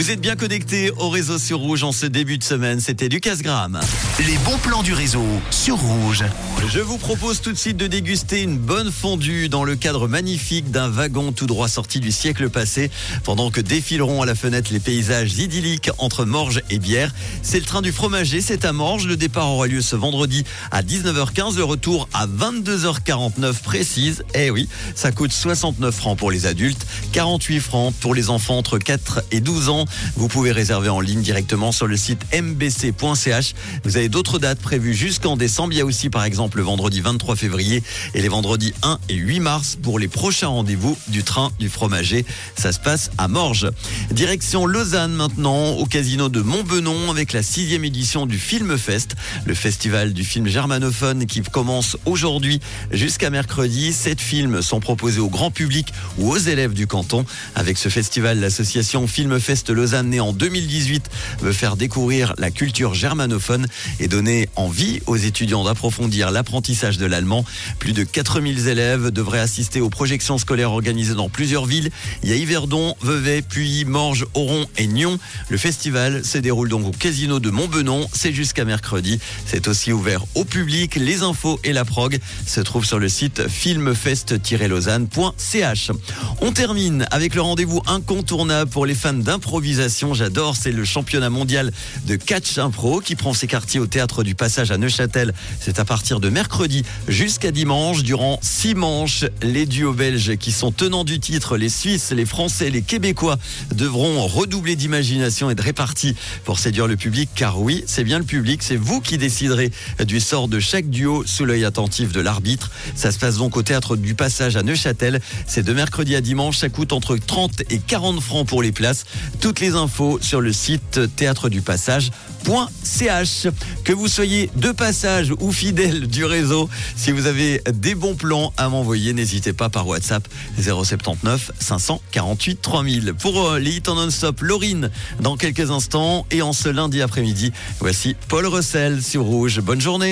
Vous êtes bien connectés au réseau sur Rouge en ce début de semaine. C'était Lucas Graham. Les bons plans du réseau sur Rouge. Je vous propose tout de suite de déguster une bonne fondue dans le cadre magnifique d'un wagon tout droit sorti du siècle passé, pendant que défileront à la fenêtre les paysages idylliques entre Morges et Bière. C'est le train du fromager, c'est à Morges. Le départ aura lieu ce vendredi à 19h15, le retour à 22h49 précise. Eh oui, ça coûte 69 francs pour les adultes, 48 francs pour les enfants entre 4 et 12 ans. Vous pouvez réserver en ligne directement sur le site mbc.ch. Vous avez d'autres dates prévues jusqu'en décembre. Il y a aussi par exemple le vendredi 23 février et les vendredis 1 et 8 mars pour les prochains rendez-vous du train du fromager. Ça se passe à Morges. Direction Lausanne maintenant au casino de Montbenon avec la sixième édition du Film Fest, le festival du film germanophone qui commence aujourd'hui jusqu'à mercredi. Sept films sont proposés au grand public ou aux élèves du canton. Avec ce festival, l'association Film Fest Lausanne, née en 2018, veut faire découvrir la culture germanophone et donner envie aux étudiants d'approfondir l'apprentissage de l'allemand. Plus de 4000 élèves devraient assister aux projections scolaires organisées dans plusieurs villes. Il y a Yverdon, Vevey, Puy, Morges, Oron et Nyon. Le festival se déroule donc au casino de Montbenon. C'est jusqu'à mercredi. C'est aussi ouvert au public. Les infos et la prog se trouvent sur le site filmfest-lausanne.ch. On termine avec le rendez-vous incontournable pour les fans d'improvisation. J'adore, c'est le championnat mondial de catch impro qui prend ses quartiers au théâtre du Passage à Neuchâtel. C'est à partir de mercredi jusqu'à dimanche. Durant six manches, les duos belges qui sont tenants du titre, les Suisses, les Français, les Québécois, devront redoubler d'imagination et de répartie pour séduire le public. Car oui, c'est bien le public, c'est vous qui déciderez du sort de chaque duo sous l'œil attentif de l'arbitre. Ça se passe donc au théâtre du Passage à Neuchâtel. C'est de mercredi à dimanche. Ça coûte entre 30 et 40 francs pour les places. Les infos sur le site théâtre du Passage. .ch. Que vous soyez de passage ou fidèle du réseau, si vous avez des bons plans à m'envoyer, n'hésitez pas par WhatsApp 079 548 3000. Pour euh, les hits en non-stop, Laurine dans quelques instants et en ce lundi après-midi, voici Paul Russell sur Rouge. Bonne journée.